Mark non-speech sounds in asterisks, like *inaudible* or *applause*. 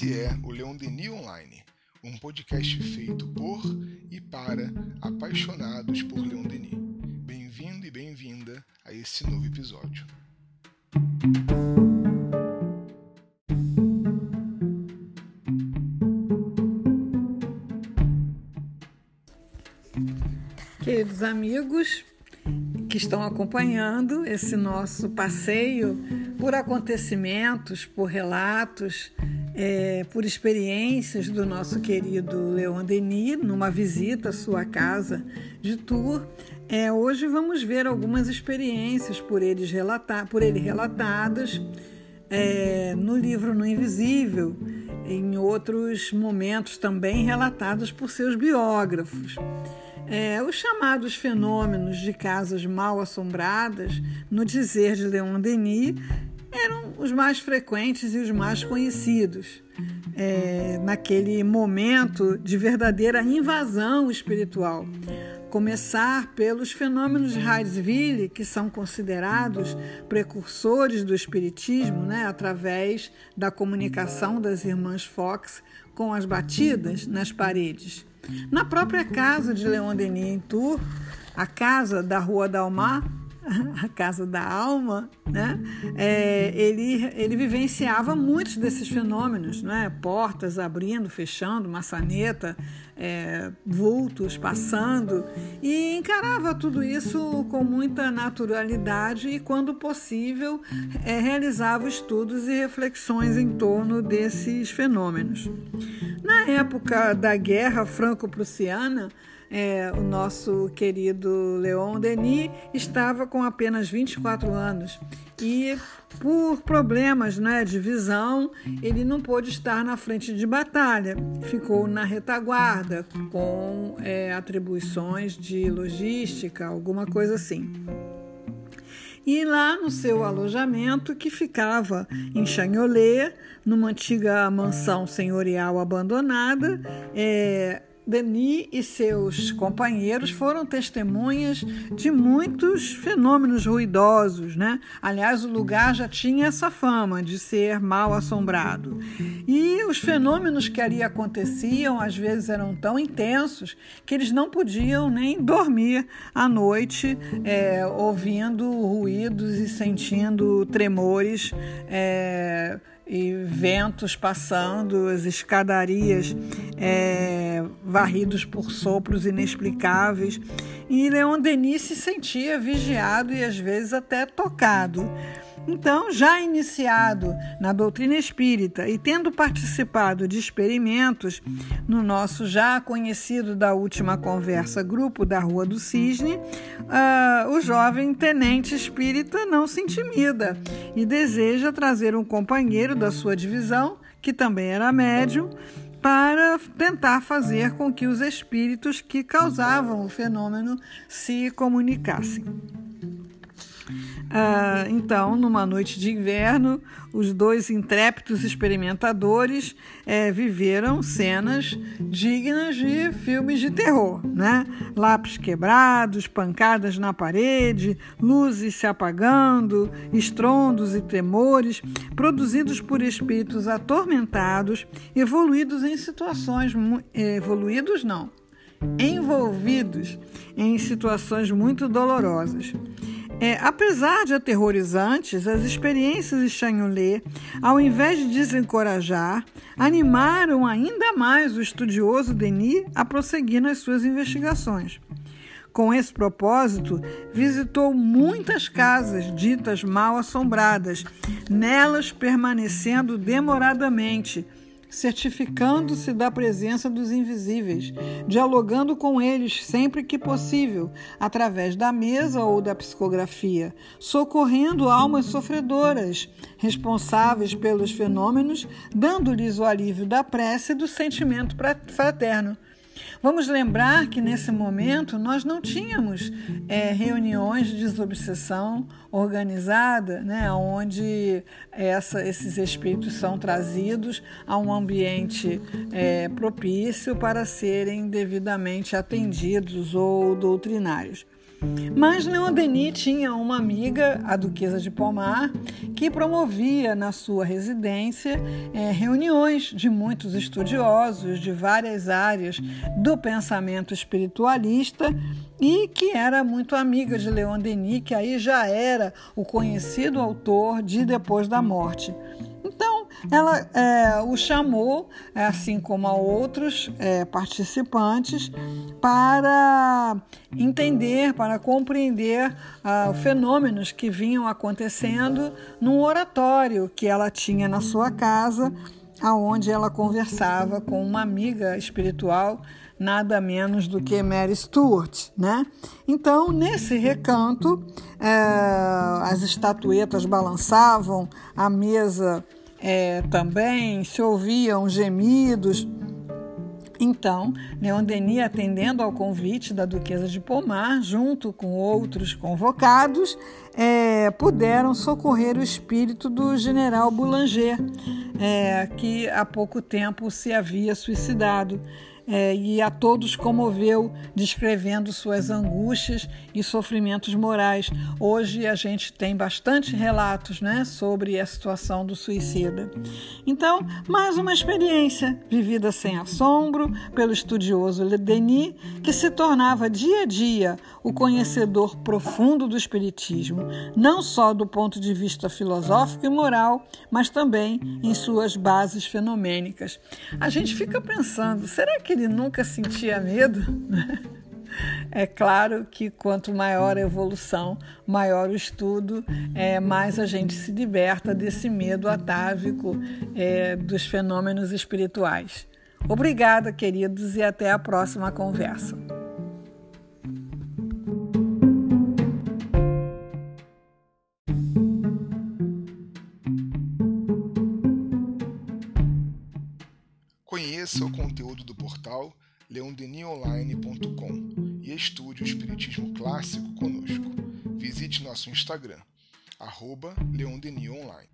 Esse é o Leon Denis Online, um podcast feito por e para apaixonados por Leon Denis. Bem-vindo e bem-vinda a esse novo episódio. Queridos amigos que estão acompanhando esse nosso passeio por acontecimentos, por relatos, é, por experiências do nosso querido Leon Denis, numa visita à sua casa de tour. É, hoje vamos ver algumas experiências por, eles relatar, por ele relatadas é, no livro No Invisível, em outros momentos também relatados por seus biógrafos. É, os chamados fenômenos de casas mal assombradas, no dizer de Leon Denis, eram os mais frequentes e os mais conhecidos. É, naquele momento de verdadeira invasão espiritual. Começar pelos fenômenos de Hydesville, que são considerados precursores do espiritismo, né, através da comunicação das irmãs Fox com as batidas nas paredes. Na própria casa de Leon Denis em Tours, a casa da Rua Dalmar, *laughs* a casa da alma, né? É, ele, ele vivenciava muitos desses fenômenos, né? portas abrindo, fechando, maçaneta, é, vultos passando, e encarava tudo isso com muita naturalidade e, quando possível, é, realizava estudos e reflexões em torno desses fenômenos. Na época da Guerra Franco-Prussiana, é, o nosso querido Leon Denis estava com apenas 24 anos e, por problemas né, de visão, ele não pôde estar na frente de batalha, ficou na retaguarda com é, atribuições de logística, alguma coisa assim. E lá no seu alojamento, que ficava em Chagnolet, numa antiga mansão senhorial abandonada, é, Denis e seus companheiros foram testemunhas de muitos fenômenos ruidosos, né? Aliás, o lugar já tinha essa fama de ser mal assombrado. E os fenômenos que ali aconteciam às vezes eram tão intensos que eles não podiam nem dormir à noite, é, ouvindo ruídos e sentindo tremores. É, e ventos passando, as escadarias é, varridos por sopros inexplicáveis. E Leon Denis se sentia vigiado e às vezes até tocado. Então, já iniciado na doutrina espírita e tendo participado de experimentos no nosso já conhecido da última conversa grupo da Rua do Cisne, uh, o jovem tenente espírita não se intimida e deseja trazer um companheiro da sua divisão, que também era médium, para tentar fazer com que os espíritos que causavam o fenômeno se comunicassem. Ah, então, numa noite de inverno, os dois intrépidos experimentadores é, viveram cenas dignas de filmes de terror, né? Lápis quebrados, pancadas na parede, luzes se apagando, estrondos e tremores, produzidos por espíritos atormentados, evoluídos em situações evoluídos não, envolvidos em situações muito dolorosas. É, apesar de aterrorizantes, as experiências de Chanholé, ao invés de desencorajar, animaram ainda mais o estudioso Denis a prosseguir nas suas investigações. Com esse propósito, visitou muitas casas ditas mal assombradas, nelas permanecendo demoradamente certificando-se da presença dos invisíveis, dialogando com eles sempre que possível, através da mesa ou da psicografia, socorrendo almas sofredoras, responsáveis pelos fenômenos, dando-lhes o alívio da prece e do sentimento fraterno. Vamos lembrar que nesse momento nós não tínhamos é, reuniões de desobsessão organizada, né, onde essa, esses espíritos são trazidos a um ambiente é, propício para serem devidamente atendidos ou doutrinários. Mas Leon Denis tinha uma amiga, a Duquesa de Pomar, que promovia na sua residência é, reuniões de muitos estudiosos de várias áreas do pensamento espiritualista e que era muito amiga de Leon Denis, que aí já era o conhecido autor de Depois da Morte. Ela é, o chamou, é, assim como a outros é, participantes, para entender, para compreender ah, fenômenos que vinham acontecendo num oratório que ela tinha na sua casa, aonde ela conversava com uma amiga espiritual nada menos do que Mary Stuart, né? Então, nesse recanto, é, as estatuetas balançavam, a mesa é, também se ouviam gemidos. Então, Leon Denis, atendendo ao convite da Duquesa de Pomar, junto com outros convocados, é, puderam socorrer o espírito do general Boulanger, é, que há pouco tempo se havia suicidado é, e a todos comoveu, descrevendo suas angústias e sofrimentos morais. Hoje a gente tem bastante relatos né, sobre a situação do suicida. Então, mais uma experiência vivida sem assombro pelo estudioso Denis, que se tornava dia a dia o conhecedor profundo do Espiritismo, não só do ponto de vista filosófico e moral, mas também em suas bases fenomênicas. A gente fica pensando, será que ele nunca sentia medo? É claro que quanto maior a evolução, maior o estudo, é, mais a gente se liberta desse medo atávico é, dos fenômenos espirituais. Obrigada, queridos, e até a próxima conversa. Conheça o conteúdo do portal leondenionline.com e estude o Espiritismo Clássico conosco. Visite nosso Instagram, arroba leondenionline.